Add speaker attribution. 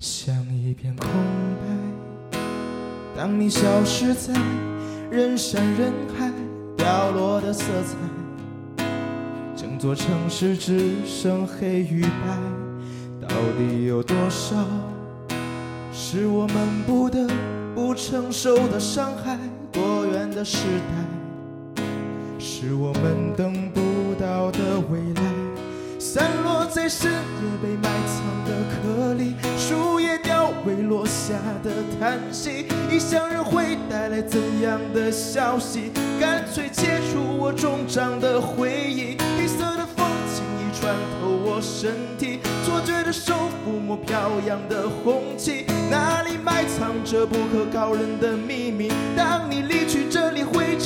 Speaker 1: 像一片空白。当你消失在人山人海，掉落的色彩，整座城市只剩黑与白。到底有多少是我们不得不承受的伤害？多远的时代，是我们等不到的未来？散落在深夜被埋藏的颗粒，叹息，异乡人会带来怎样的消息？干脆切除我终章的回忆，黑色的风轻易穿透我身体，错觉的手抚摸飘扬的红旗，那里埋藏着不可告人的秘密？当你离去，这里会